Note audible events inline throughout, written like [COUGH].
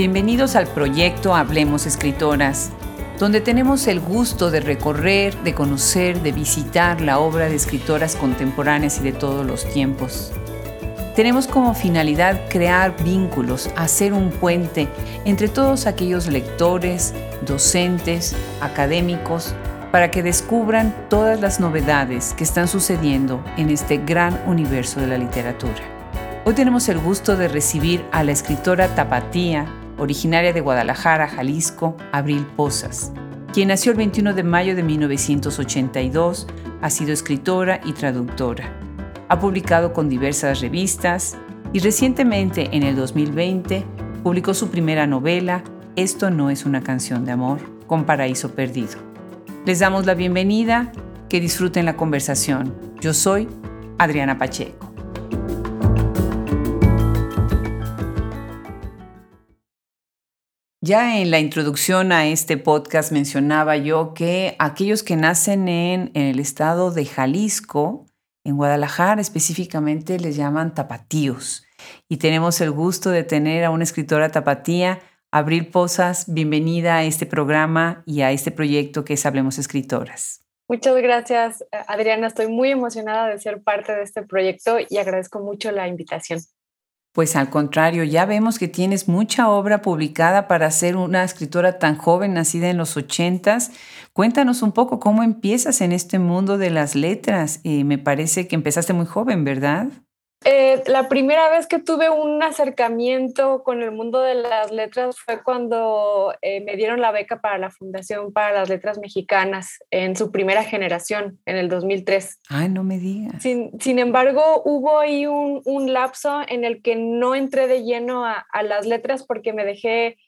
Bienvenidos al proyecto Hablemos Escritoras, donde tenemos el gusto de recorrer, de conocer, de visitar la obra de escritoras contemporáneas y de todos los tiempos. Tenemos como finalidad crear vínculos, hacer un puente entre todos aquellos lectores, docentes, académicos, para que descubran todas las novedades que están sucediendo en este gran universo de la literatura. Hoy tenemos el gusto de recibir a la escritora Tapatía, originaria de Guadalajara, Jalisco, Abril Posas, quien nació el 21 de mayo de 1982, ha sido escritora y traductora. Ha publicado con diversas revistas y recientemente, en el 2020, publicó su primera novela, Esto no es una canción de amor, con Paraíso Perdido. Les damos la bienvenida, que disfruten la conversación. Yo soy Adriana Pacheco. Ya en la introducción a este podcast mencionaba yo que aquellos que nacen en, el estado de Jalisco, en Guadalajara específicamente, les llaman tapatíos. Y tenemos el gusto de tener a una escritora tapatía, Abril Posas. Bienvenida a este programa y a este proyecto que es Hablemos Escritoras. Muchas gracias, Adriana. Estoy muy emocionada de ser parte de este proyecto y agradezco mucho la invitación. Pues al contrario, ya vemos que tienes mucha obra publicada para ser una escritora tan joven, nacida en los ochentas. Cuéntanos un poco cómo empiezas en este mundo de las letras. Eh, me parece que empezaste muy joven, ¿verdad? Eh, la primera vez que tuve un acercamiento con el mundo de las letras fue cuando eh, me dieron la beca para la Fundación para las Letras Mexicanas en su primera generación, en el 2003. Ay, no me digas. Sin, embargo, hubo ahí un, lapso en el que no entré de lleno a, a las letras porque me dejé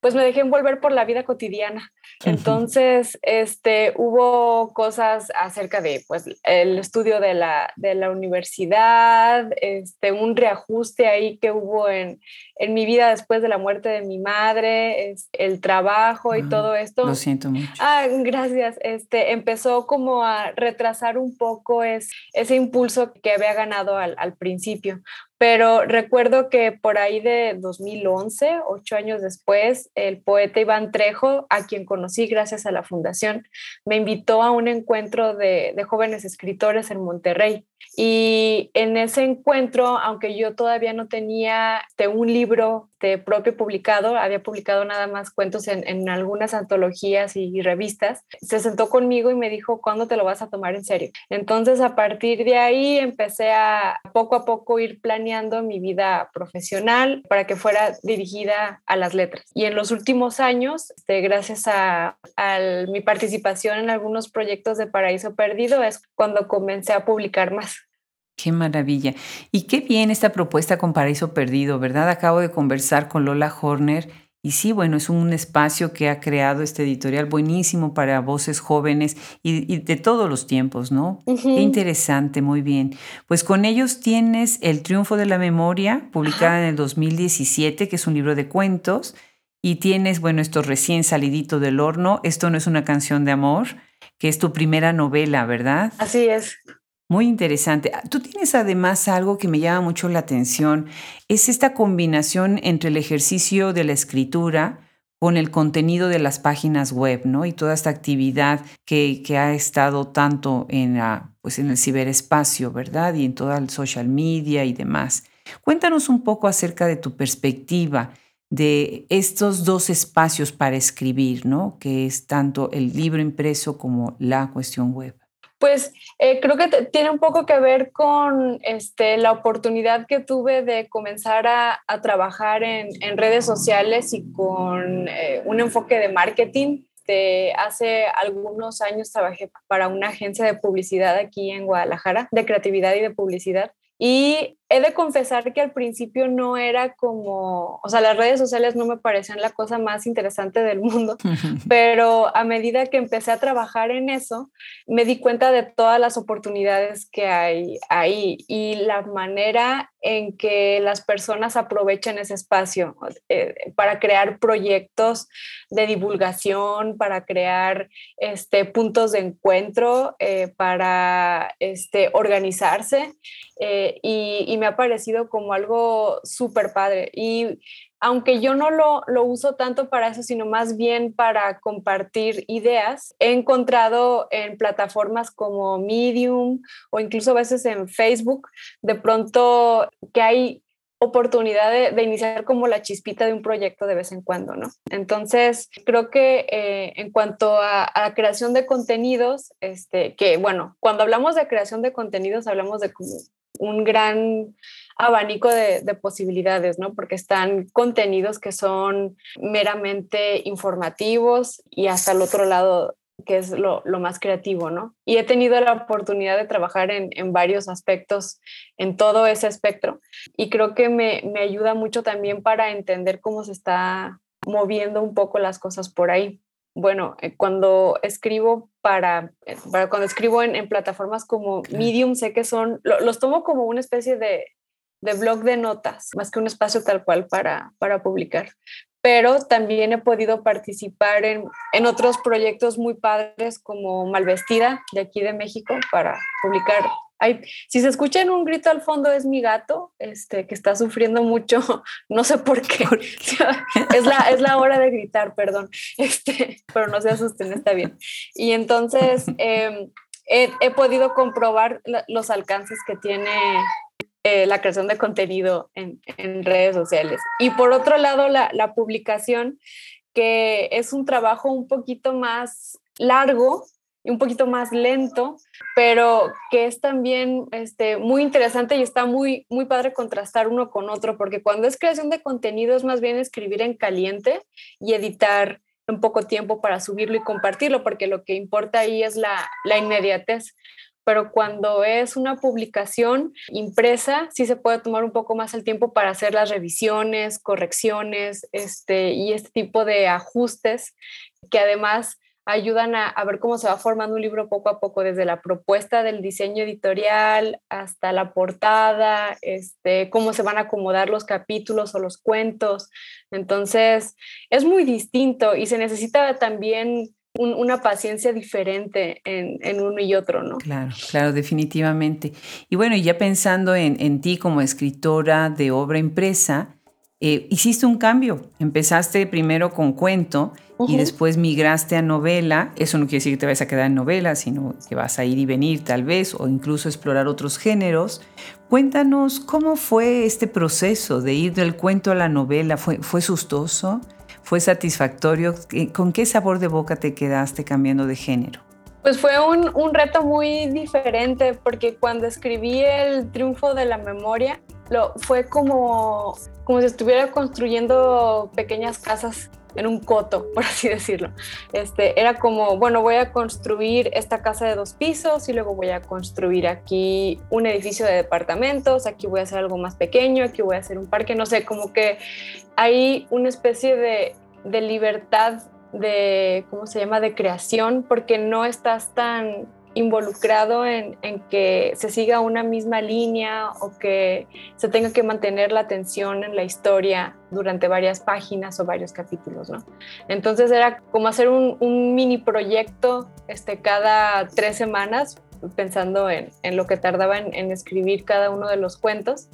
pues me dejé envolver por la vida cotidiana. Entonces, este, hubo cosas acerca de, pues, el estudio de la, de la universidad, este, un reajuste ahí que hubo en, en mi vida después de la muerte de mi madre, es, el trabajo y todo esto. Lo siento mucho. Ah, gracias. Este, empezó como a retrasar un poco es, ese impulso que había ganado al, al principio pero recuerdo que por ahí de 2011, ocho años después, el poeta Iván Trejo, a quien conocí gracias a la fundación, me invitó a un encuentro de, de jóvenes escritores en Monterrey. Y en ese encuentro, aunque yo todavía no tenía de un libro de propio publicado, había publicado nada más cuentos en, en, algunas antologías y revistas, se sentó conmigo y me dijo, ¿cuándo te lo vas a tomar en serio? Entonces, a partir de ahí, empecé a poco a poco ir planeando mi vida profesional para que fuera dirigida a las letras. Y en los últimos años, este, gracias a, a mi participación en algunos proyectos de Paraíso Perdido, es cuando comencé a publicar más. Qué maravilla. Y qué bien esta propuesta con Paraíso Perdido, ¿verdad? Acabo de conversar con Lola Horner y sí, bueno, es un espacio que ha creado este editorial buenísimo para voces jóvenes y, de todos los tiempos, ¿no? Qué interesante, muy bien. Pues con ellos tienes El Triunfo de la Memoria, publicada en el 2017, que es un libro de cuentos, y tienes, bueno, esto recién salidito del horno, Esto no es una canción de amor, que es tu primera novela, ¿verdad? Así es. Muy interesante. Tú tienes además algo que me llama mucho la atención, es esta combinación entre el ejercicio de la escritura con el contenido de las páginas web, ¿no? Y toda esta actividad que, ha estado tanto en, pues en el ciberespacio, ¿verdad? Y en toda el social media y demás. Cuéntanos un poco acerca de tu perspectiva de estos dos espacios para escribir, ¿no? Que es tanto el libro impreso como la cuestión web. Pues eh, creo que tiene un poco que ver con este, la oportunidad que tuve de comenzar a, trabajar en, redes sociales y con eh, un enfoque de marketing. Hace algunos años trabajé para una agencia de publicidad aquí en Guadalajara, de creatividad y de publicidad. Y he de confesar que al principio no era como, o sea, las redes sociales no me parecían la cosa más interesante del mundo, [LAUGHS] pero a medida que empecé a trabajar en eso, me di cuenta de todas las oportunidades que hay ahí y la manera en que las personas aprovechan ese espacio eh, para crear proyectos de divulgación, para crear este, puntos de encuentro, eh, para este, organizarse. Eh, y me ha parecido como algo súper padre. Y aunque yo no lo, lo, uso tanto para eso, sino más bien para compartir ideas, he encontrado en plataformas como Medium o incluso a veces en Facebook, de pronto que hay oportunidad de, iniciar como la chispita de un proyecto de vez en cuando, ¿no? Entonces, creo que eh, en cuanto a, a, creación de contenidos, este, que bueno, cuando hablamos de creación de contenidos, hablamos de como un gran abanico de, posibilidades, ¿no? Porque están contenidos que son meramente informativos y hasta el otro lado que es lo, más creativo, ¿no? Y he tenido la oportunidad de trabajar en, varios aspectos, en todo ese espectro, y creo que me, me, ayuda mucho también para entender cómo se está moviendo un poco las cosas por ahí bueno, eh, cuando escribo para, eh, para cuando escribo en, plataformas como Medium, sé que son, los tomo como una especie de, de, blog de notas, más que un espacio tal cual para, para publicar. Pero también he podido participar en, en otros proyectos muy padres como Malvestida, de aquí de México, para publicar si se escucha un grito al fondo es mi gato, este, que está sufriendo mucho, [LAUGHS] no sé por [LAUGHS] qué. es, la, es la hora de [LAUGHS] gritar, perdón, este, pero no se asusten, está bien. Y entonces em, he, podido comprobar los alcances que tiene eh, la creación de contenido en, redes sociales. Y por otro lado, la, la publicación, que es un trabajo un poquito más largo, un poquito más lento, pero que es también este, muy interesante y está muy, muy padre contrastar uno con otro, porque cuando es creación de contenido es más bien escribir en caliente y editar en poco tiempo para subirlo y compartirlo, porque lo que importa ahí es la, la inmediatez. Pero cuando es una publicación impresa, sí se puede tomar un poco más el tiempo para hacer las revisiones, correcciones este, y este tipo de ajustes que además ayudan a, ver cómo se va formando un libro poco a poco, desde la propuesta del diseño editorial hasta la portada, este, cómo se van a acomodar los capítulos o los cuentos. Entonces, es muy distinto y se necesita también una paciencia diferente en, uno y otro, ¿no? Claro, claro, definitivamente. Y bueno, ya pensando en, en ti como escritora de obra impresa, eh, hiciste un cambio. Empezaste primero con cuento y después migraste a novela. Eso no quiere decir que te vayas a quedar en novela, sino que vas a ir y venir tal vez o incluso explorar otros géneros. Cuéntanos cómo fue este proceso de ir del cuento a la novela. ¿Fue, fue sustoso? ¿Fue satisfactorio? ¿Con qué sabor de boca te quedaste cambiando de género? Pues fue un, un reto muy diferente porque cuando escribí El triunfo de la memoria, lo, fue como, como si estuviera construyendo pequeñas casas en un coto, [LAUGHS] por así decirlo. Este, era como, bueno, voy a construir esta casa de dos pisos y luego voy a construir aquí un edificio de departamentos, aquí voy a hacer algo más pequeño, aquí voy a hacer un parque, no sé, como que hay una especie de, de libertad de, ¿cómo se llama?, de creación, porque no estás tan involucrado en, que se siga una misma línea o que se tenga que mantener la atención en la historia durante varias páginas o varios capítulos, ¿no? Entonces era como hacer un, mini proyecto este, cada tres semanas pensando en, lo que tardaba en, en, escribir cada uno de los cuentos,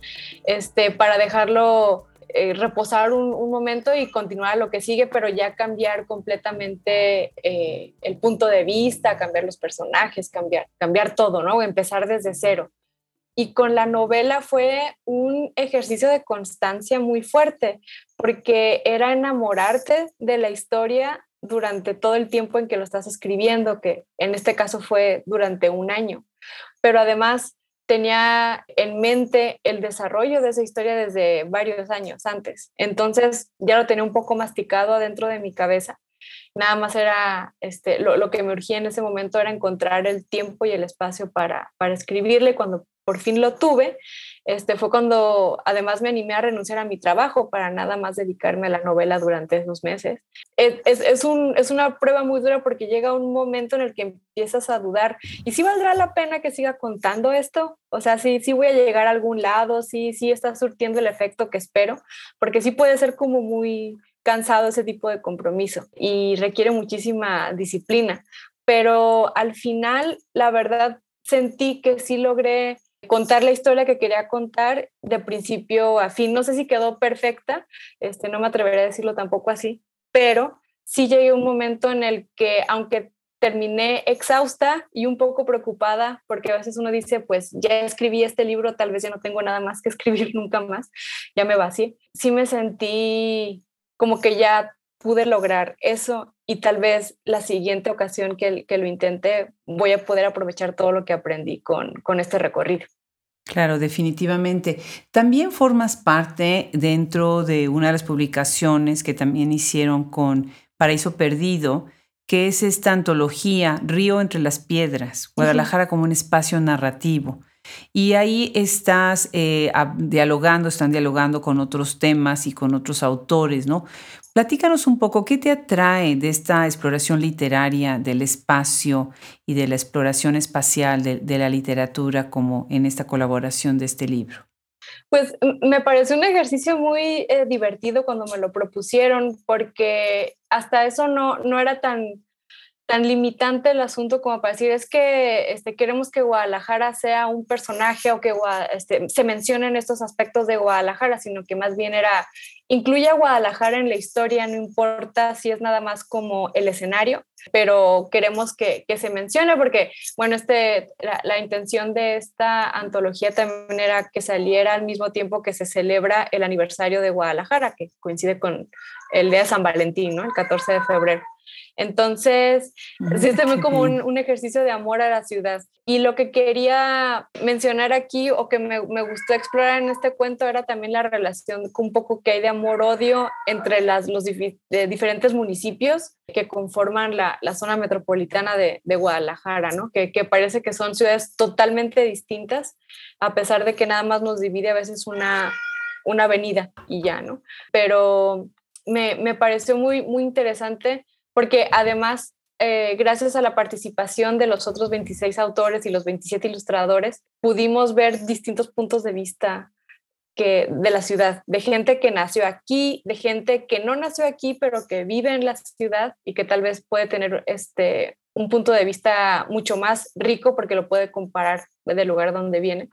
este, para dejarlo eh, reposar un, momento y continuar a lo que sigue, pero ya cambiar completamente eh, el punto de vista, cambiar los personajes, cambiar, cambiar todo, ¿no? Empezar desde cero. Y con la novela fue un ejercicio de constancia muy fuerte, porque era enamorarte de la historia durante todo el tiempo en que lo estás escribiendo, que en este caso fue durante un año. Pero además tenía en mente el desarrollo de esa historia desde varios años antes. Entonces ya lo tenía un poco masticado adentro de mi cabeza. Nada más era, este, lo, que me urgía en ese momento era encontrar el tiempo y el espacio para, para escribirle. Cuando por fin lo tuve, este, fue cuando además me animé a renunciar a mi trabajo para nada más dedicarme a la novela durante esos meses. Es, es, es, un, es una prueba muy dura porque llega un momento en el que empiezas a dudar, ¿y si valdrá la pena que siga contando esto? O sea, sí, sí voy a llegar a algún lado, sí, sí está surtiendo el efecto que espero, porque sí puede ser como muy cansado ese tipo de compromiso y requiere muchísima disciplina. Pero al final, la verdad, sentí que sí logré contar la historia que quería contar de principio a fin. No sé si quedó perfecta, este, no me atrevería a decirlo tampoco así, pero sí llegué un momento en el que, aunque terminé exhausta y un poco preocupada, porque a veces uno dice, pues ya escribí este libro, tal vez ya no tengo nada más que [LAUGHS] escribir nunca más, ya me vacié. Sí me sentí como que ya pude lograr eso y tal vez la siguiente ocasión que, que lo intente voy a poder aprovechar todo lo que aprendí con, con este recorrido. Claro, definitivamente. También formas parte dentro de una de las publicaciones que también hicieron con Paraíso Perdido, que es esta antología Río entre las Piedras, Guadalajara como un espacio narrativo. Y ahí estás eh, dialogando, están dialogando con otros temas y con otros autores, ¿no? Platícanos un poco, ¿qué te atrae de esta exploración literaria del espacio y de la exploración espacial de, la literatura como en esta colaboración de este libro? Pues me pareció un ejercicio muy eh, divertido cuando me lo propusieron, porque hasta eso no, no era tan tan limitante el asunto como para decir es que este, queremos que Guadalajara sea un personaje o que este, se mencionen estos aspectos de Guadalajara, sino que más bien era, incluye a Guadalajara en la historia, no importa si es nada más como el escenario, pero queremos que, que se mencione porque, bueno, este, la, la, intención de esta antología también era que saliera al mismo tiempo que se celebra el aniversario de Guadalajara, que coincide con el día de San Valentín, ¿no? El 14 de febrero. Entonces, sí se ve como un, ejercicio de amor a la ciudad. Y lo que quería mencionar aquí o que me, gustó explorar en este cuento era también la relación un poco que hay de amor-odio entre las, los diferentes municipios que conforman la, zona metropolitana de, Guadalajara, ¿no? Que, parece que son ciudades totalmente distintas, a pesar de que nada más nos divide a veces una, una avenida y ya, ¿no? Pero me, me pareció muy, muy interesante porque además, eh, gracias a la participación de los otros 26 autores y los 27 ilustradores, pudimos ver distintos puntos de vista que, de la ciudad, de gente que nació aquí, de gente que no nació aquí, pero que vive en la ciudad y que tal vez puede tener este, un punto de vista mucho más rico porque lo puede comparar del lugar donde viene,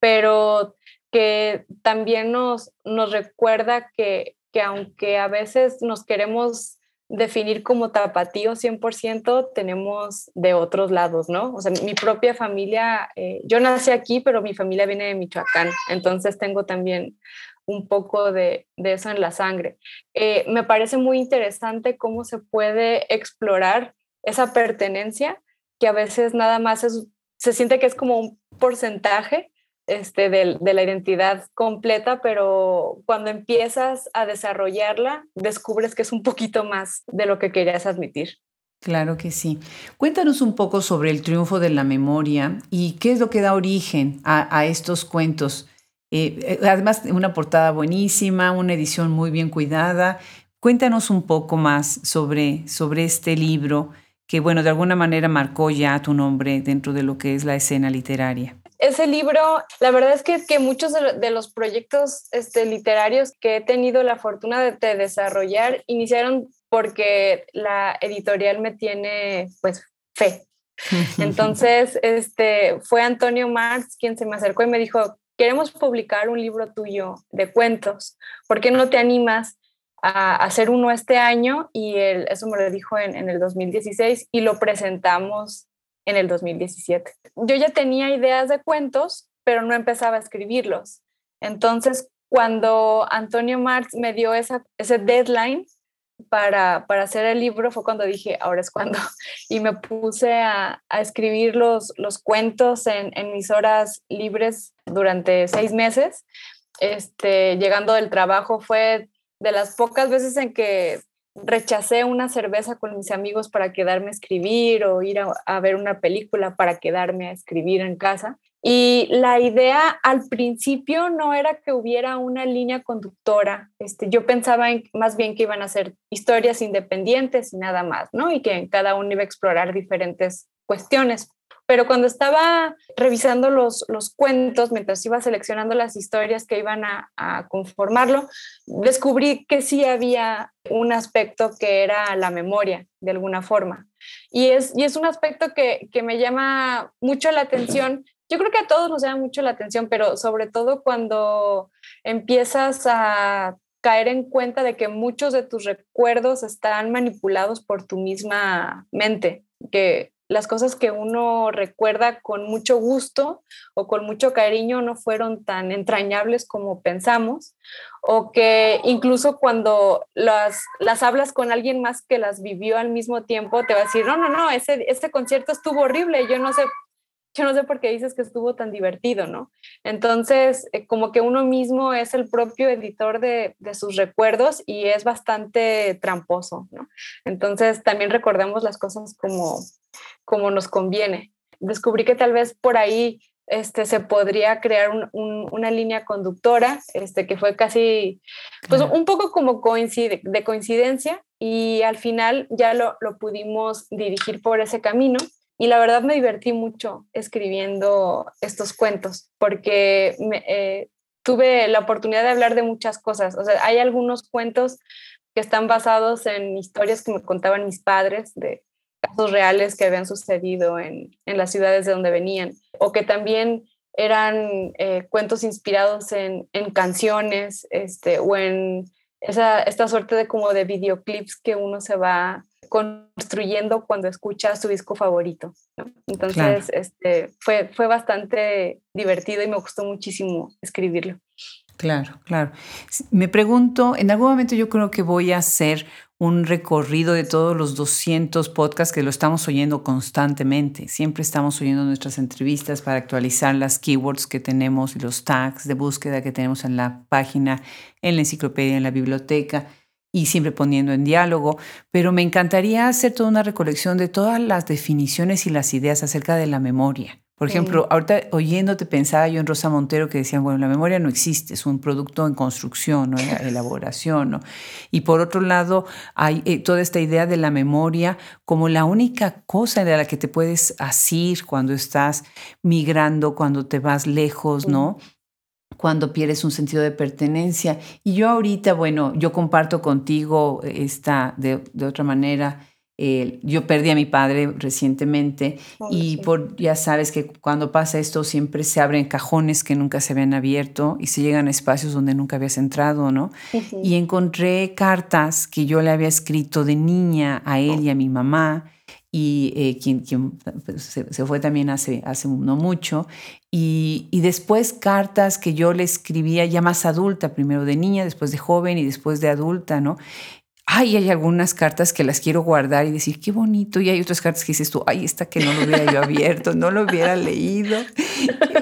pero que también nos, nos recuerda que, que aunque a veces nos queremos definir como tapatío 100% tenemos de otros lados, ¿no? O sea, mi propia familia, eh, yo nací aquí, pero mi familia viene de Michoacán, entonces tengo también un poco de, eso en la sangre. Eh, me parece muy interesante cómo se puede explorar esa pertenencia que a veces nada más se siente que es como un porcentaje este, de, la identidad completa, pero cuando empiezas a desarrollarla, descubres que es un poquito más de lo que querías admitir. Claro que sí. Cuéntanos un poco sobre el triunfo de la memoria y qué es lo que da origen a, estos cuentos. Eh, eh, además, una portada buenísima, una edición muy bien cuidada. Cuéntanos un poco más sobre, sobre este libro que, bueno, de alguna manera marcó ya tu nombre dentro de lo que es la escena literaria ese libro, la verdad es que, que muchos de, los proyectos este, literarios que he tenido la fortuna de, desarrollar iniciaron porque la editorial me tiene pues fe. [LAUGHS] Entonces, este, fue Antonio Marx quien se me acercó y me dijo, queremos publicar un libro tuyo de cuentos, ¿por qué no te animas a hacer uno este año? Y él, eso me lo dijo en, en el 2016 y lo presentamos en el 2017. Yo ya tenía ideas de cuentos, pero no empezaba a escribirlos. Entonces, cuando Antonio Marx me dio esa, ese deadline para, para hacer el libro, fue cuando dije, ahora es cuando. Y me puse a, a escribir los, los cuentos en, en, mis horas libres durante seis meses. Este, llegando del trabajo fue de las pocas veces en que rechacé una cerveza con mis amigos para quedarme a escribir o ir a, ver una película para quedarme a escribir en casa. Y la idea al principio no era que hubiera una línea conductora. Este, yo pensaba más bien que iban a ser historias independientes y nada más, ¿no? Y que cada uno iba a explorar diferentes cuestiones. Pero cuando estaba revisando los, los cuentos, mientras iba seleccionando las historias que iban a, conformarlo, descubrí que sí había un aspecto que era la memoria, de alguna forma. Y es, y es un aspecto que, que me llama mucho la atención yo creo que a todos nos llama mucho la atención, pero sobre todo cuando empiezas a caer en cuenta de que muchos de tus recuerdos están manipulados por tu misma mente, que las cosas que uno recuerda con mucho gusto o con mucho cariño no fueron tan entrañables como pensamos, o que incluso cuando las, las hablas con alguien más que las vivió al mismo tiempo, te va a decir, no, no, no, ese, ese concierto estuvo horrible, yo no sé yo no sé por qué dices que estuvo tan divertido, ¿no? Entonces, eh, como que uno mismo es el propio editor de, sus recuerdos y es bastante tramposo, ¿no? Entonces, también recordemos las cosas como, como nos conviene. Descubrí que tal vez por ahí este, se podría crear una línea conductora, este, que fue casi, pues un poco como coincide, de coincidencia y al final ya lo, lo pudimos dirigir por ese camino y la verdad me divertí mucho escribiendo estos cuentos porque eh, tuve la oportunidad de hablar de muchas cosas. O sea, hay algunos cuentos que están basados en historias que me contaban mis padres de casos reales que habían sucedido en, en las ciudades de donde venían, o que también eran eh, cuentos inspirados en, en, canciones este, o en esa, esta suerte de como de videoclips que uno se va construyendo cuando escucha su disco favorito. Entonces, este, fue, fue bastante divertido y me gustó muchísimo escribirlo. Claro, claro. Me pregunto, en algún momento yo creo que voy a hacer un recorrido de todos los 200 podcasts que lo estamos oyendo constantemente. Siempre estamos oyendo nuestras entrevistas para actualizar las keywords que tenemos y los tags de búsqueda que tenemos en la página, en la enciclopedia, en la biblioteca y siempre poniendo en diálogo, pero me encantaría hacer toda una recolección de todas las definiciones y las ideas acerca de la memoria. Por ejemplo, ahorita oyéndote pensaba yo en Rosa Montero que decían, bueno, la memoria no existe, es un producto en construcción, ¿no? elaboración, ¿no? Y por otro lado, hay eh, toda esta idea de la memoria como la única cosa de la que te puedes asir cuando estás migrando, cuando te vas lejos, ¿no? Cuando pierdes un sentido de pertenencia. Y yo ahorita, bueno, yo comparto contigo esta de, de otra manera. Eh, yo perdí a mi padre recientemente y por, ya sabes que cuando pasa esto siempre se abren cajones que nunca se habían abierto y se llegan a espacios donde nunca habías entrado, ¿no? Y encontré cartas que yo le había escrito de niña a él y a mi mamá y eh, quien, quien pues, se, fue también hace, hace no mucho, y, y, después cartas que yo le escribía ya más adulta, primero de niña, después de joven y después de adulta, ¿no? Ay, hay algunas cartas que las quiero guardar y decir, qué bonito, y hay otras cartas que dices tú, ay, esta que no lo hubiera yo abierto, no lo hubiera leído,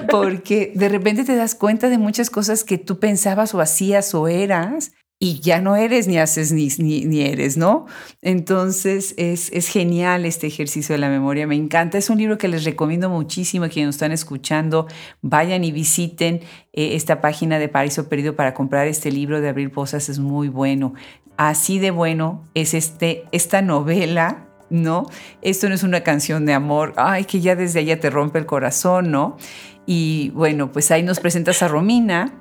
porque de repente te das cuenta de muchas cosas que tú pensabas o hacías o eras y ya no eres ni haces ni, ni, eres, ¿no? Entonces es, es, genial este ejercicio de la memoria, me encanta. Es un libro que les recomiendo muchísimo a quienes nos están escuchando. Vayan y visiten eh, esta página de Paraíso Perdido para comprar este libro de Abril Posas, es muy bueno. Así de bueno es este, esta novela. ¿No? Esto no es una canción de amor, ay, que ya desde allá te rompe el corazón, ¿no? Y bueno, pues ahí nos presentas a Romina,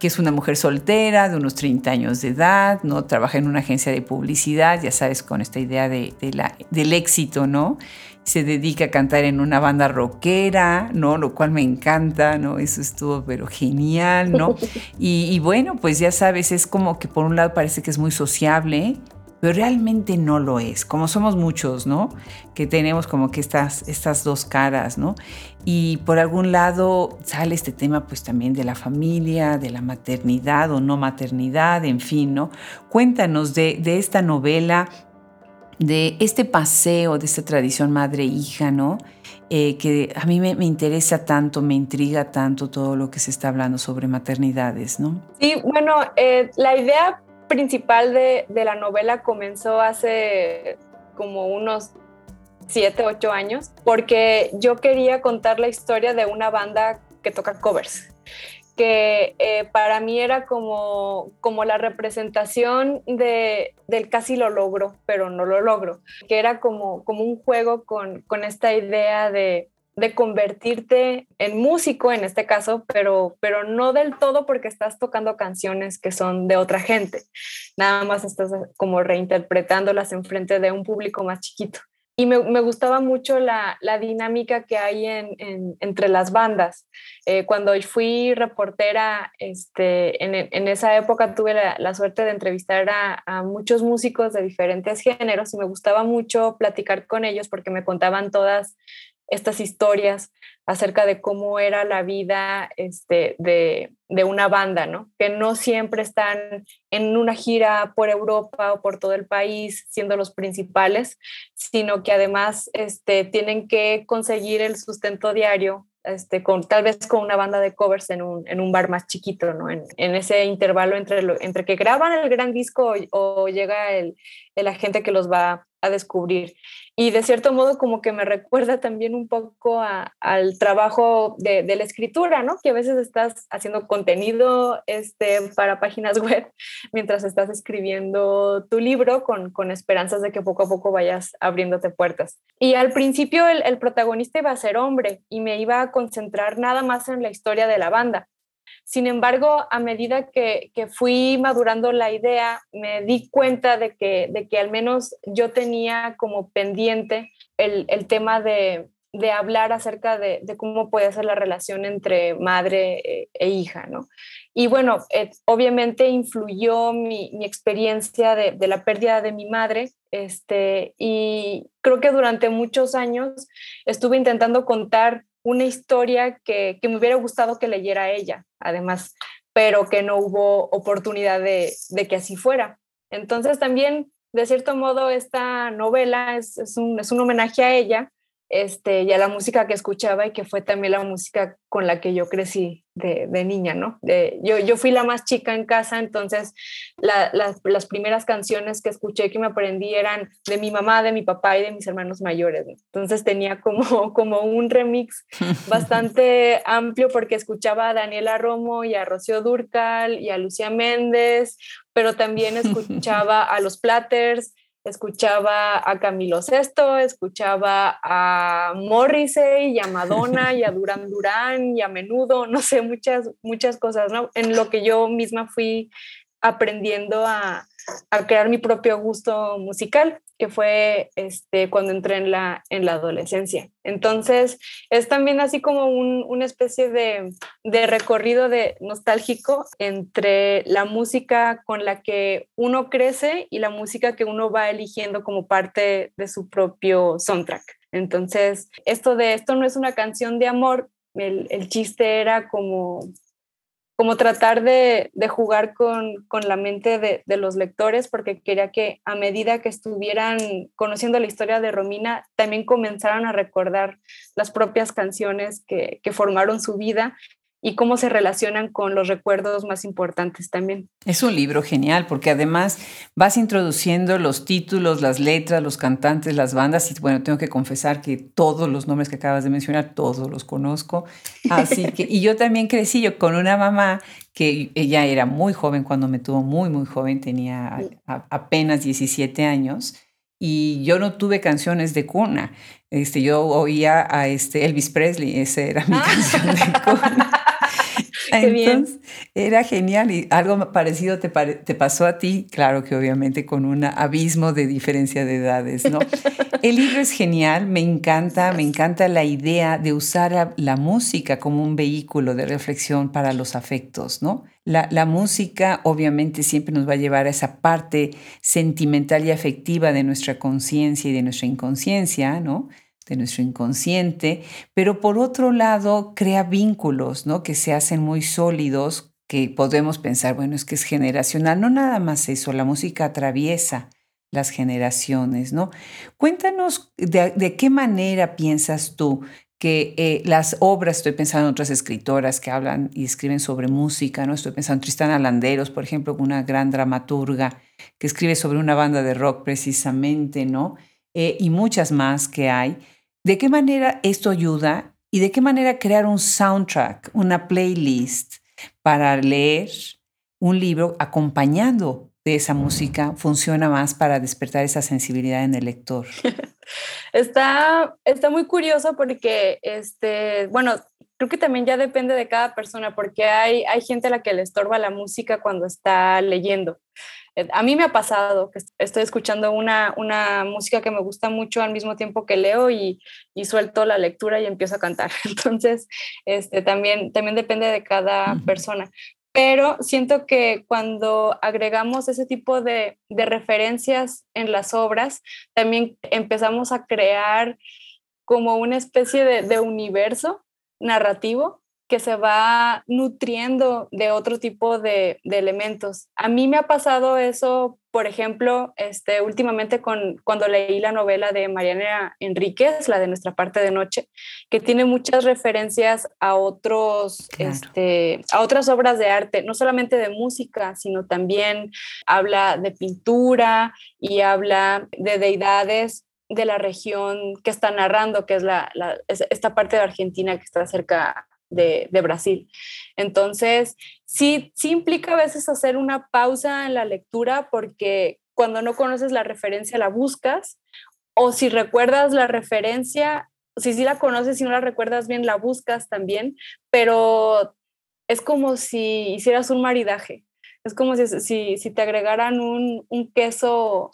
que es una mujer soltera de unos 30 años de edad, ¿no? Trabaja en una agencia de publicidad, ya sabes, con esta idea de, la, del éxito, ¿no? Se dedica a cantar en una banda rockera, ¿no? Lo cual me encanta, ¿no? Eso estuvo pero genial, ¿no? [LAUGHS] Y, y bueno, pues ya sabes, es como que por un lado parece que es muy sociable, pero realmente no lo es, como somos muchos, ¿no? Que tenemos como que estas, estas dos caras, ¿no? Y por algún lado sale este tema pues también de la familia, de la maternidad o no maternidad, en fin, ¿no? Cuéntanos de, de esta novela, de este paseo, de esta tradición madre-hija, ¿no? Eh, que a mí me, me, interesa tanto, me intriga tanto todo lo que se está hablando sobre maternidades, ¿no? Sí, bueno, eh, la idea principal de, de, la novela comenzó hace como unos siete, ocho años, porque yo quería contar la historia de una banda que toca covers, que eh, para mí era como, como la representación de, del casi lo logro, pero no lo logro, que era como, como un juego con, con esta idea de de convertirte en músico en este caso, pero, pero no del todo porque estás tocando canciones que son de otra gente. Nada más estás como reinterpretándolas en frente de un público más chiquito. Y me, gustaba mucho la, la, dinámica que hay en, entre las bandas. Eh, cuando fui reportera, este, en, en esa época tuve la, suerte de entrevistar a, muchos músicos de diferentes géneros y me gustaba mucho platicar con ellos porque me contaban todas estas historias acerca de cómo era la vida este, de, de, una banda, ¿no? Que no siempre están en una gira por Europa o por todo el país siendo los principales, sino que además este, tienen que conseguir el sustento diario. Este, con, tal vez con una banda de covers en un, en un bar más chiquito, ¿no? En, ese intervalo entre, entre que graban el gran disco o llega el, el agente que los va a descubrir. Y de cierto modo como que me recuerda también un poco al trabajo de, la escritura, ¿no? Que a veces estás haciendo contenido este, para páginas [LAUGHS] web mientras estás escribiendo tu libro con, con esperanzas de que poco a poco vayas abriéndote puertas. Y al principio el, el protagonista iba a ser hombre y me iba a concentrar nada más en la historia de la banda. Sin embargo, a medida que, fui madurando la idea, me di cuenta de que, de que al menos yo tenía como pendiente el, tema de, hablar acerca de, cómo puede ser la relación entre madre eh, e, hija, ¿no? Y bueno, eh, obviamente influyó mi, experiencia de, de, la pérdida de mi madre, este, y creo que durante muchos años estuve intentando contar una historia que, me hubiera gustado que leyera ella, además, pero que no hubo oportunidad de, que así fuera. Entonces también, de cierto modo, esta novela es, un, es un homenaje a ella este, y a la música que escuchaba y que fue también la música con la que yo crecí de, niña, ¿no? yo, yo fui la más chica en casa, entonces las, primeras canciones que escuché que me aprendí eran de mi mamá, de mi papá y de mis hermanos mayores. Entonces tenía como, [LAUGHS] como un remix [LAUGHS] bastante amplio porque escuchaba a Daniela Romo y a Rocío Durcal y a Lucía Méndez, pero también [LAUGHS] escuchaba a los Platters, escuchaba a Camilo Sesto, escuchaba a Morrissey y a Madonna y a Duran Duran y a Menudo, no sé, muchas, muchas cosas, ¿no? En lo que yo misma fui aprendiendo a, a crear mi propio gusto musical, que fue este, cuando entré en la, en la adolescencia. Entonces, es también así como un, una especie de, de, recorrido de nostálgico entre la música con la que uno crece y la música que uno va eligiendo como parte de su propio soundtrack. Entonces, esto de esto no es una canción de amor, el, el chiste era como como tratar de, jugar con, la mente de, los lectores, porque quería que a medida que estuvieran conociendo la historia de Romina, también comenzaran a recordar las propias canciones que, que formaron su vida y cómo se relacionan con los recuerdos más importantes también. Es un libro genial porque además vas introduciendo los títulos, las letras, los cantantes, las bandas y bueno, tengo que confesar que todos los nombres que acabas de mencionar, todos los conozco. Así que, y yo también crecí yo con una mamá que ella era muy joven cuando me tuvo muy, muy joven, tenía apenas 17 años y yo no tuve canciones de cuna. Este, yo oía a este Elvis Presley, esa era mi ah. canción de cuna. Entonces, era genial y algo parecido te, te, pasó a ti, claro que obviamente con un abismo de diferencia de edades, ¿no? [LAUGHS] El libro es genial, me encanta, me encanta la idea de usar la música como un vehículo de reflexión para los afectos, ¿no? La, la, música obviamente siempre nos va a llevar a esa parte sentimental y afectiva de nuestra conciencia y de nuestra inconsciencia, ¿no? De nuestro inconsciente, pero por otro lado crea vínculos, ¿no? Que se hacen muy sólidos, que podemos pensar, bueno, es que es generacional. No nada más eso, la música atraviesa las generaciones, ¿no? Cuéntanos de, qué manera piensas tú que eh, las obras, estoy pensando en otras escritoras que hablan y escriben sobre música, ¿no? Estoy pensando en Tristana Landeros, por ejemplo, una gran dramaturga que escribe sobre una banda de rock precisamente, ¿no? Eh, y muchas más que hay. ¿De qué manera esto ayuda y de qué manera crear un soundtrack, una playlist para leer un libro acompañando de esa música funciona más para despertar esa sensibilidad en el lector? [LAUGHS] Está, está muy curioso porque, este, bueno, creo que también ya depende de cada persona porque hay, hay gente a la que le estorba la música cuando está leyendo. Eh, a mí me ha pasado que estoy escuchando una, una música que me gusta mucho al mismo tiempo que leo y, y suelto la lectura y empiezo a cantar. [LAUGHS] Entonces, este, también, también depende de cada persona pero siento que cuando agregamos ese tipo de, de, referencias en las obras, también empezamos a crear como una especie de, de universo narrativo que se va nutriendo de otro tipo de, de, elementos. A mí me ha pasado eso, por ejemplo, este, últimamente con, cuando leí la novela de Mariana Enríquez, la de Nuestra parte de noche, que tiene muchas referencias a, otros, este, a otras obras de arte, no solamente de música, sino también habla de pintura y habla de deidades de la región que está narrando, que es la, esta parte de Argentina que está cerca de, Brasil. Entonces, sí, sí implica a veces hacer una pausa en la lectura porque cuando no conoces la referencia la buscas o si recuerdas la referencia, si sí la conoces y no la recuerdas bien, la buscas también, pero es como si hicieras un maridaje. Es como si, si, si te agregaran un, un queso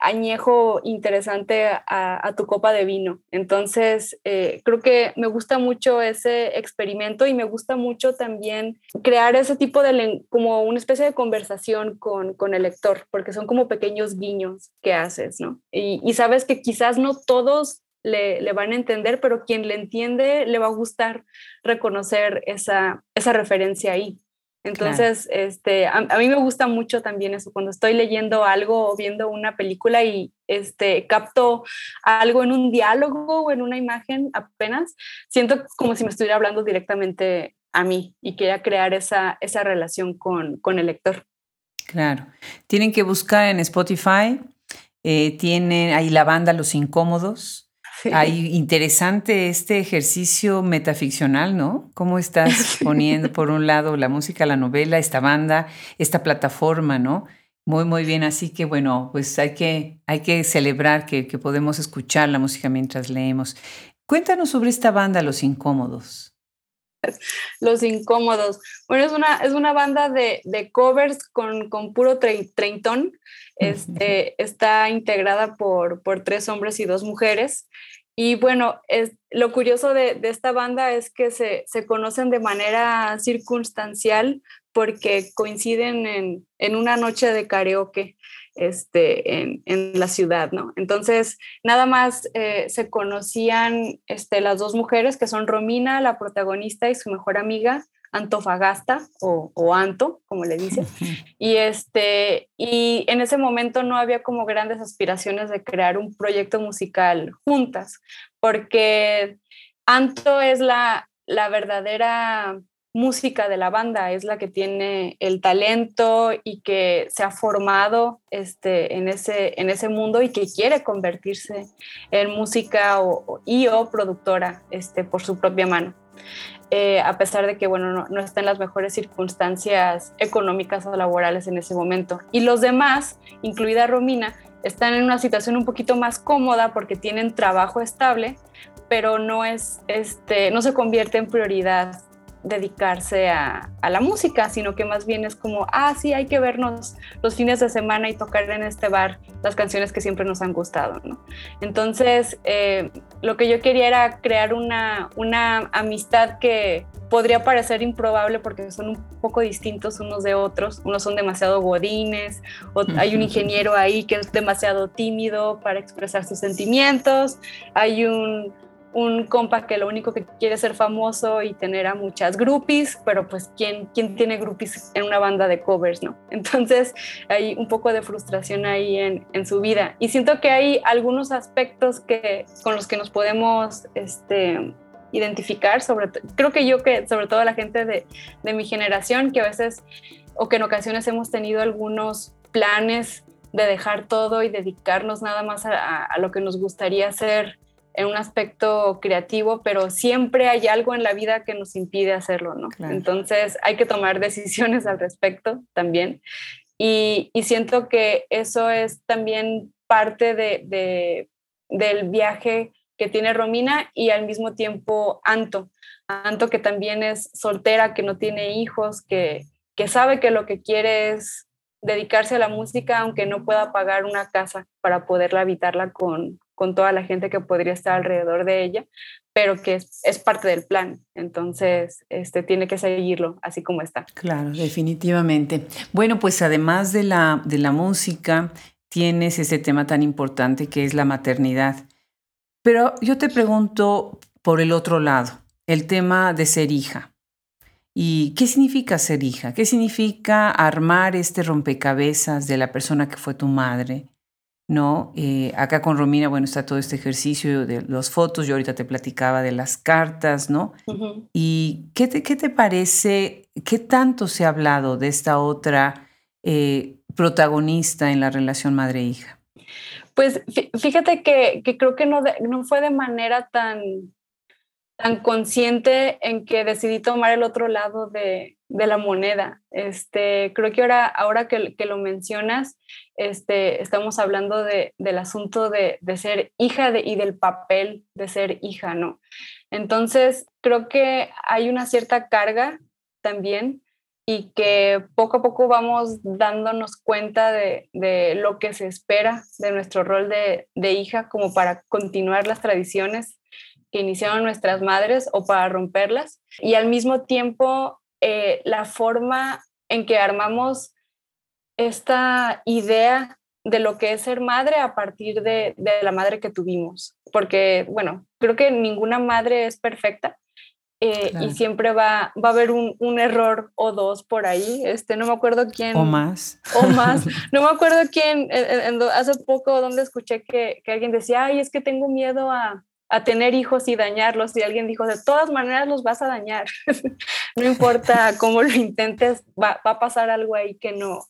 añejo interesante a, tu copa de vino. Entonces, eh, creo que me gusta mucho ese experimento y me gusta mucho también crear ese tipo de, como una especie de conversación con, con el lector, porque son como pequeños guiños que haces, ¿no? Y, y sabes que quizás no todos le, le, van a entender, pero quien le entiende le va a gustar reconocer esa, esa referencia ahí. Entonces, este, a, mí me gusta mucho también eso, cuando estoy leyendo algo o viendo una película y este, capto algo en un diálogo o en una imagen apenas, siento como si me estuviera hablando directamente a mí y quería crear esa, esa relación con, con el lector. Claro. Tienen que buscar en Spotify, eh, tienen ahí la banda Los Incómodos, interesante este ejercicio metaficcional, ¿no? ¿Cómo estás [LAUGHS] poniendo por un lado la música, la novela, esta banda, esta plataforma, ¿no? Muy, muy bien. Así que bueno, pues hay que, hay que celebrar que, que podemos escuchar la música mientras leemos. Cuéntanos sobre esta banda, Los Incómodos. [LAUGHS] Los Incómodos. Bueno, es una, es una banda de, de covers con, con puro treintón. Este, está integrada por, por tres hombres y dos mujeres. Y bueno, es, lo curioso de, de esta banda es que se, se, conocen de manera circunstancial porque coinciden en, en una noche de karaoke este, en, en, la ciudad, ¿no? Entonces, nada más eh, se conocían este, las dos mujeres, que son Romina, la protagonista, y su mejor amiga, Antofagasta o, Anto, como le dice. [LAUGHS] Y, este, y en ese momento no había como grandes aspiraciones de crear un proyecto musical juntas, porque Anto es la, la verdadera música de la banda, es la que tiene el talento y que se ha formado este, en, ese, en ese mundo y que quiere convertirse en música o, y o productora este, por su propia mano. Eh, a pesar de que, bueno, no, no, está en las mejores circunstancias económicas o laborales en ese momento. Y los demás, incluida Romina, están en una situación un poquito más cómoda porque tienen trabajo estable, pero no, es, este, no se convierte en prioridad dedicarse a, la música, sino que más bien es como, ah, sí, hay que vernos los fines de semana y tocar en este bar las canciones que siempre nos han gustado, ¿no? Entonces, eh, lo que yo quería era crear una, una amistad que podría parecer improbable porque son un poco distintos unos de otros. Unos son demasiado godines, hay un ingeniero ahí que es demasiado tímido para expresar sus sentimientos, hay un un compa que lo único que quiere es ser famoso y tener a muchas groupies, pero pues ¿quién, quién tiene groupies en una banda de covers, no? [LAUGHS] Entonces hay un poco de frustración ahí en, en su vida. Y siento que hay algunos aspectos que, con los que nos podemos este, identificar, sobre creo que yo que sobre todo la gente de, de mi generación, que a veces o que en ocasiones hemos tenido algunos planes de dejar todo y dedicarnos nada más a, a lo que nos gustaría hacer en un aspecto creativo, pero siempre hay algo en la vida que nos impide hacerlo, ¿no? Entonces hay que tomar [LAUGHS] decisiones al respecto también. Y, siento que eso es también parte de, del viaje que tiene Romina y al mismo tiempo Anto. Anto que también es soltera, que no tiene hijos, que, que sabe que lo que quiere es dedicarse a la música aunque no pueda pagar una casa para poderla habitarla con, con toda la gente que podría estar alrededor de ella, pero que es, es, parte del plan. Entonces, este, tiene que seguirlo así como está. Claro, definitivamente. Bueno, pues además de la, de la música, tienes ese tema tan importante que es la maternidad. Pero yo te pregunto por el otro lado, el tema de ser hija. ¿Y qué significa ser hija? ¿Qué significa armar este rompecabezas de la persona que fue tu madre? ¿No? Eh, acá con Romina, bueno, está todo este ejercicio de las fotos, yo ahorita te platicaba de las cartas, ¿no? ¿Y qué te, qué te parece, qué tanto se ha hablado de esta otra eh, protagonista en la relación madre-hija? Pues fíjate que, que creo que no, no fue de manera tan tan consciente en que decidí tomar el otro lado de, la moneda. Este, creo que ahora, ahora que, lo mencionas, este, estamos hablando de, del asunto de, ser hija de, y del papel de ser hija, ¿no? Entonces, creo que hay una cierta carga también y que poco a poco vamos dándonos cuenta de, lo que se espera de nuestro rol de, de hija como para continuar las tradiciones que iniciaron nuestras madres o para romperlas. Y al mismo tiempo, eh, la forma en que armamos esta idea de lo que es ser madre a partir de, la madre que tuvimos. Porque, bueno, creo que ninguna madre es perfecta. Eh, y siempre va, va a haber un, error o dos por ahí. Este, no me acuerdo quién. O más. O más. No me acuerdo quién. hace poco donde escuché que, que, alguien decía, ay, es que tengo miedo a, a tener hijos y dañarlos. Y alguien dijo, de todas maneras los vas a dañar. [LAUGHS] no importa cómo lo intentes, va, a pasar algo ahí que no,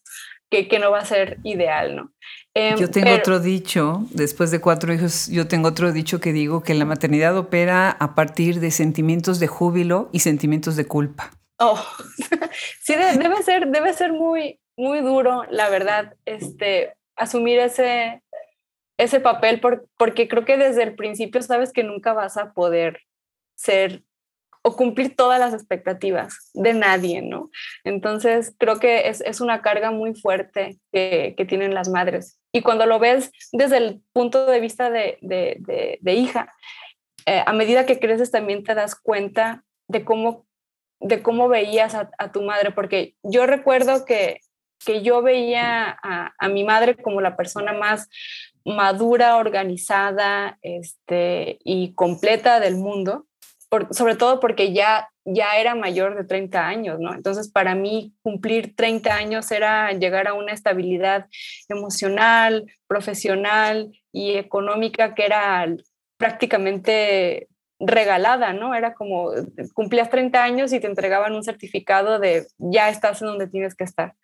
que, que no va a ser ideal, ¿no? Em, yo tengo otro dicho, después de cuatro hijos, yo tengo otro dicho que digo que la maternidad opera a partir de sentimientos de júbilo y sentimientos de culpa. Oh, [LAUGHS] sí, debe ser, debe ser muy, muy duro, la verdad, este, asumir ese, ese papel porque creo que desde el principio sabes que nunca vas a poder ser o cumplir todas las expectativas de nadie, ¿no? Entonces creo que es, una carga muy fuerte que, tienen las madres. Y cuando lo ves desde el punto de vista de, hija, eh, a medida que creces también te das cuenta de cómo, de cómo veías a, tu madre, porque yo recuerdo que, que yo veía a, a, mi madre como la persona más madura, organizada este, y completa del mundo, sobre todo porque ya, ya era mayor de 30 años, ¿no? Entonces, para mí, cumplir 30 años era llegar a una estabilidad emocional, profesional y económica que era prácticamente regalada, ¿no? Era como cumplías 30 años y te entregaban un certificado de ya estás en donde tienes que estar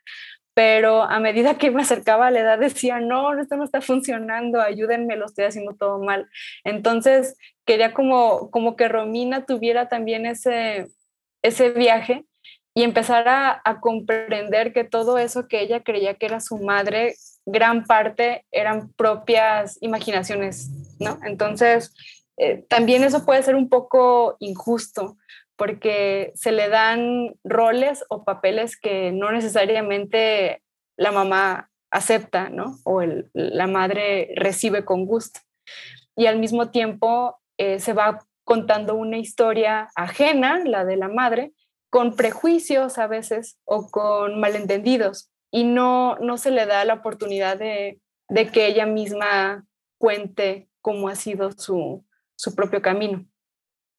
pero a medida que me acercaba a la edad decía, no, esto no está funcionando, ayúdenme, lo estoy haciendo todo mal. Entonces quería como, como que Romina tuviera también ese, ese viaje y empezar a, comprender que todo eso que ella creía que era su madre, gran parte eran propias imaginaciones, ¿no? Entonces, eh, también eso puede ser un poco injusto, porque se le dan roles o papeles que no necesariamente la mamá acepta, ¿no? O la madre recibe con gusto. Y al mismo tiempo eh, se va contando una historia ajena, la de la madre, con prejuicios a veces o con malentendidos. Y no, no se le da la oportunidad de, que ella misma cuente cómo ha sido su, su propio camino.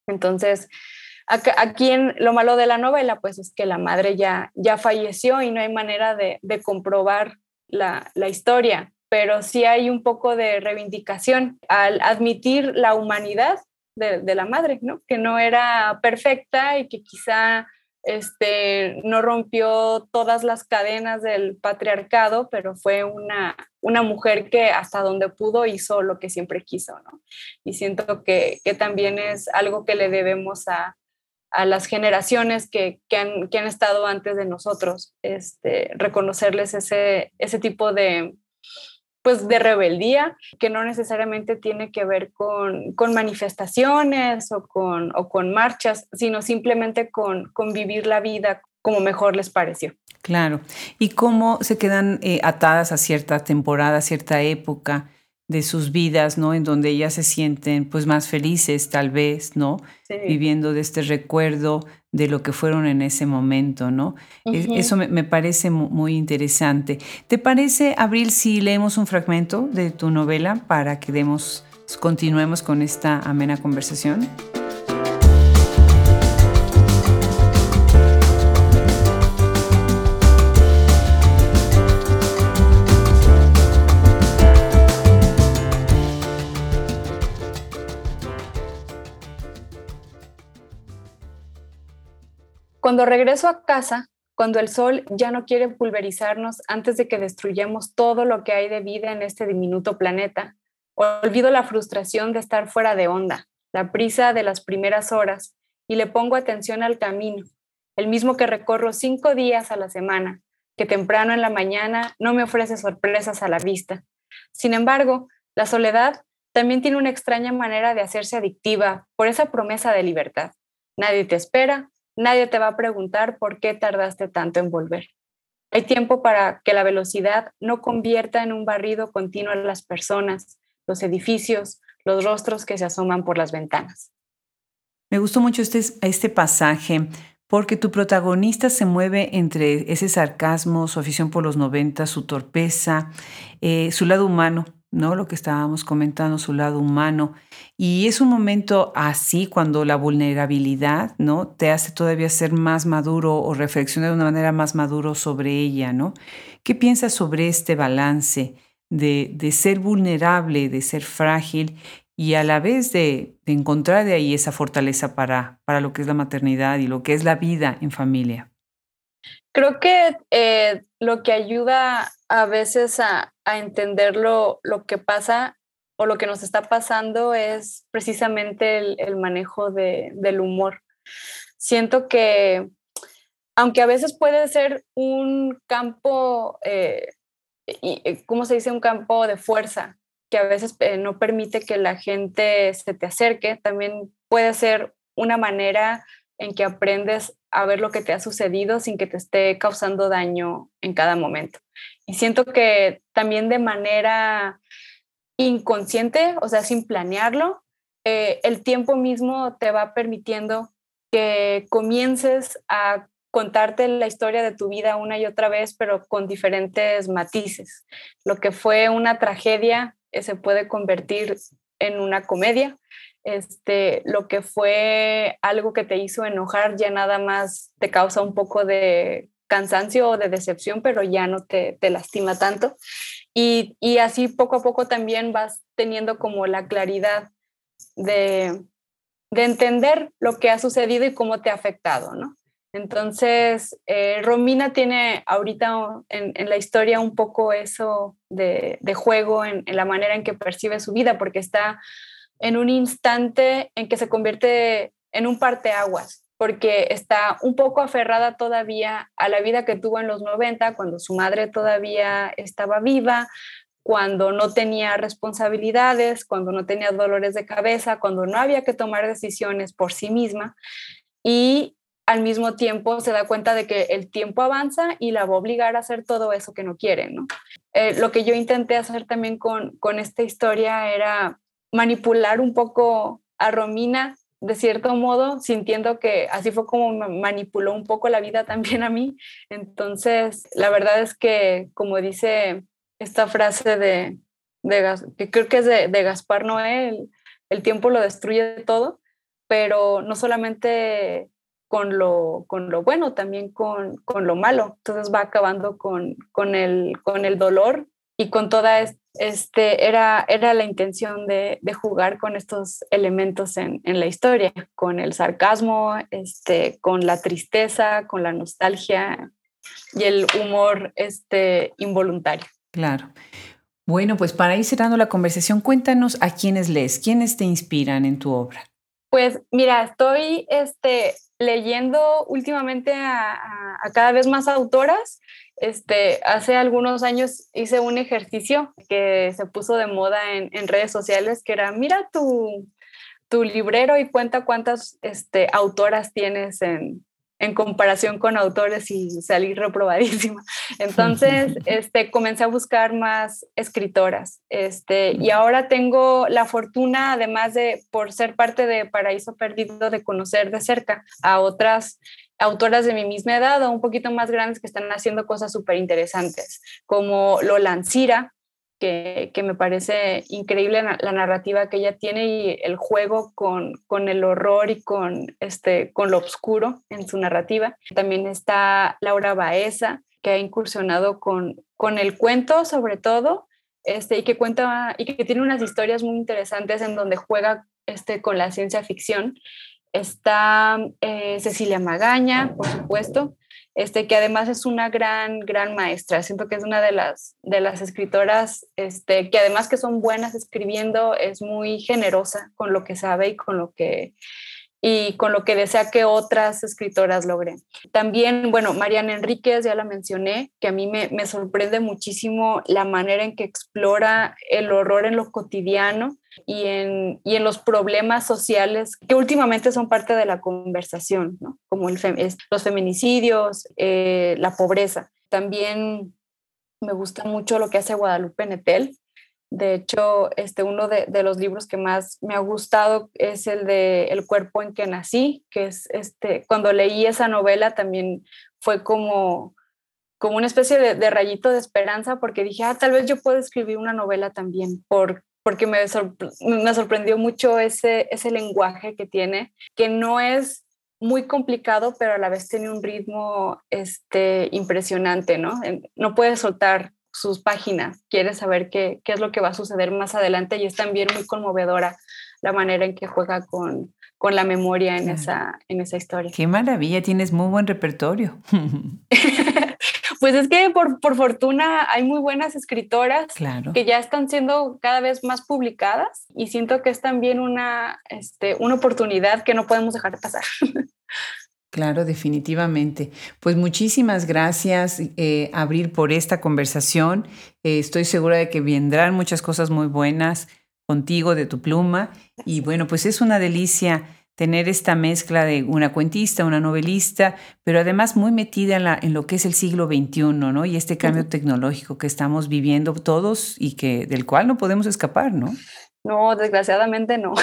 Entonces, Aquí en lo malo de la novela, pues es que la madre ya, ya falleció y no hay manera de, comprobar la, historia, pero sí hay un poco de reivindicación al admitir la humanidad de, la madre, ¿no? Que no era perfecta y que quizá este, no rompió todas las cadenas del patriarcado, pero fue una, una mujer que hasta donde pudo hizo lo que siempre quiso, ¿no? Y siento que, que también es algo que le debemos a, a las generaciones que, que, han, que, han, estado antes de nosotros, este, reconocerles ese, ese tipo de, pues, de rebeldía que no necesariamente tiene que ver con, con manifestaciones o con, o con marchas, sino simplemente con, con, vivir la vida como mejor les pareció. Claro. ¿Y cómo se quedan eh, atadas a cierta temporada, a cierta época de sus vidas, ¿no? En donde ellas se sienten pues más felices tal vez, ¿no? Viviendo de este recuerdo de lo que fueron en ese momento, ¿no? Eso me, parece muy interesante. ¿Te parece, Abril, si leemos un fragmento de tu novela para que demos, continuemos con esta amena conversación? Cuando regreso a casa, cuando el sol ya no quiere pulverizarnos antes de que destruyamos todo lo que hay de vida en este diminuto planeta, olvido la frustración de estar fuera de onda, la prisa de las primeras horas y le pongo atención al camino, el mismo que recorro cinco días a la semana, que temprano en la mañana no me ofrece sorpresas a la vista. Sin embargo, la soledad también tiene una extraña manera de hacerse adictiva por esa promesa de libertad. Nadie te espera, Nadie te va a preguntar por qué tardaste tanto en volver. Hay tiempo para que la velocidad no convierta en un barrido continuo a las personas, los edificios, los rostros que se asoman por las ventanas. Me gustó mucho este, este pasaje porque tu protagonista se mueve entre ese sarcasmo, su afición por los 90, su torpeza, eh, su lado humano, ¿no? Lo que estábamos comentando, su lado humano. Y es un momento así cuando la vulnerabilidad, ¿no? Te hace todavía ser más maduro o reflexionar de una manera más maduro sobre ella, ¿no? ¿Qué piensas sobre este balance de, ser vulnerable, de ser frágil y a la vez de, encontrar de ahí esa fortaleza para, para lo que es la maternidad y lo que es la vida en familia? Creo que eh, lo que ayuda a veces a, entender lo, que pasa o lo que nos está pasando es precisamente el, manejo del humor. Siento que, aunque a veces puede ser un campo, eh, eh, ¿cómo se dice? Un campo de fuerza, que a veces no permite que la gente se te acerque, también puede ser una manera en que aprendes a ver lo que te ha sucedido sin que te esté causando daño en cada momento. Y siento que también de manera inconsciente, o sea, sin planearlo, eh, el tiempo mismo te va permitiendo que comiences a contarte la historia de tu vida una y otra vez, pero con diferentes matices. Lo que fue una tragedia eh, se puede convertir en una comedia este, lo que fue algo que te hizo enojar ya nada más te causa un poco de cansancio o de decepción, pero ya no te, te lastima tanto. Y, y, así poco a poco también vas teniendo como la claridad de, de entender lo que ha sucedido y cómo te ha afectado, ¿no? Entonces, eh, Romina tiene ahorita en, en, la historia un poco eso de, de juego en, en, la manera en que percibe su vida, porque está en un instante en que se convierte en un parteaguas, porque está un poco aferrada todavía a la vida que tuvo en los 90, cuando su madre todavía estaba viva, cuando no tenía responsabilidades, cuando no tenía dolores de cabeza, cuando no había que tomar decisiones por sí misma. Y al mismo tiempo se da cuenta de que el tiempo avanza y la va a obligar a hacer todo eso que no quiere, ¿no? Eh, lo que yo intenté hacer también con, con esta historia era manipular un poco a Romina de cierto modo, sintiendo que así fue como manipuló un poco la vida también a mí. Entonces, la verdad es que, como dice esta frase de, de creo que es de, Gaspar Noé, el, tiempo lo destruye todo, pero no solamente con lo, con lo bueno, también con, con lo malo. Entonces va acabando con, con, el, con el dolor y con toda este era, era la intención de, jugar con estos elementos en, la historia, con el sarcasmo, este, con la tristeza, con la nostalgia y el humor este, involuntario. Claro. Bueno, pues para ir cerrando la conversación, cuéntanos a quiénes lees, quiénes te inspiran en tu obra. Pues mira, estoy este, leyendo últimamente a, cada vez más autoras. Este, hace algunos años hice un ejercicio que se puso de moda en, redes sociales, que era, mira tu, tu, librero y cuenta cuántas este, autoras tienes en, en comparación con autores y salí reprobadísima. [LAUGHS] Entonces, este, comencé a buscar más escritoras. Este, y ahora tengo la fortuna, además de por ser parte de Paraíso Perdido, de conocer de cerca a otras autoras de mi misma edad o un poquito más grandes que están haciendo cosas súper interesantes, como Lola Ancira, que, me parece increíble la, narrativa que ella tiene y el juego con, con, el horror y con, este, con lo oscuro en su narrativa. También está Laura Baeza, que ha incursionado con, con el cuento sobre todo, este, y que cuenta y que tiene unas historias muy interesantes en donde juega este, con la ciencia ficción Está eh, Cecilia Magaña, por supuesto, este, que además es una gran, gran maestra. Siento que es una de las, de las escritoras este, que además que son buenas escribiendo, es muy generosa con lo que sabe y con lo que, y con lo que desea que otras escritoras logren. También, bueno, Mariana Enríquez, ya la mencioné, que a mí me, me sorprende muchísimo la manera en que explora el horror en lo cotidiano y en, y en los problemas sociales que últimamente son parte de la conversación, ¿no? como el los feminicidios, eh, la pobreza. También me gusta mucho lo que hace Guadalupe Netel. De hecho, este, uno de, de, los libros que más me ha gustado es el de El cuerpo en que nací, que es este, cuando leí esa novela también fue como, como una especie de, de rayito de esperanza porque dije, ah, tal vez yo puedo escribir una novela también por porque me, me sorprendió mucho ese, ese lenguaje que tiene, que no es muy complicado, pero a la vez tiene un ritmo este, impresionante, ¿no? No puede soltar sus páginas, quiere saber qué, qué, es lo que va a suceder más adelante y es también muy conmovedora la manera en que juega con, con la memoria en, esa, en esa historia. Qué maravilla, tienes muy buen repertorio. [LAUGHS] Pues es que por, por fortuna hay muy buenas escritoras que ya están siendo cada vez más publicadas y siento que es también una, este, una oportunidad que no podemos dejar de pasar. [LAUGHS] Claro, definitivamente. Pues muchísimas gracias, eh, Abril, por esta conversación. Eh, estoy segura de que vendrán muchas cosas muy buenas contigo, de tu pluma. Y bueno, pues es una delicia tener esta mezcla de una cuentista, una novelista, pero además muy metida en, la, en lo que es el siglo XXI, ¿no? Y este cambio tecnológico que estamos viviendo todos y que del cual no podemos escapar, ¿no? No, desgraciadamente no. [LAUGHS]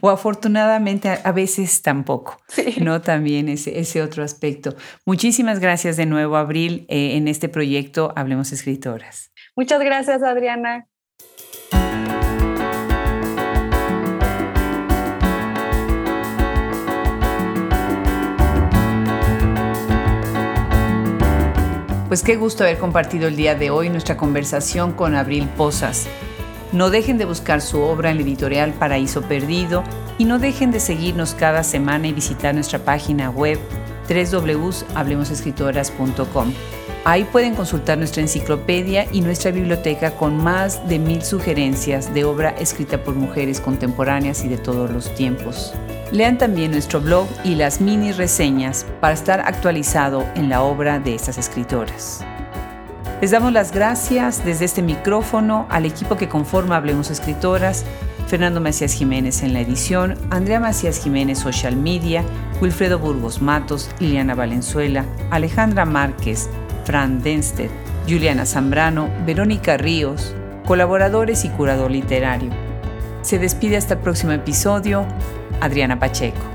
o afortunadamente a, veces tampoco, sí. ¿no? También ese, ese otro aspecto. Muchísimas gracias de nuevo, Abril, eh, en este proyecto Hablemos Escritoras. Muchas gracias, Adriana. Pues qué gusto haber compartido el día de hoy nuestra conversación con Abril Posas. No dejen de buscar su obra en la editorial Paraíso Perdido y no dejen de seguirnos cada semana y visitar nuestra página web www.hablemosescritoras.com. Ahí pueden consultar nuestra enciclopedia y nuestra biblioteca con más de mil sugerencias de obra escrita por mujeres contemporáneas y de todos los tiempos. Lean también nuestro blog y las mini reseñas para estar actualizado en la obra de estas escritoras. Les damos las gracias desde este micrófono al equipo que conforma Hablemos Escritoras, Fernando Macías Jiménez en la edición, Andrea Macías Jiménez Social Media, Wilfredo Burgos Matos, Liliana Valenzuela, Alejandra Márquez, Fran Denster, Juliana Zambrano, Verónica Ríos, colaboradores y curador literario. Se despide hasta el próximo episodio, Adriana Pacheco.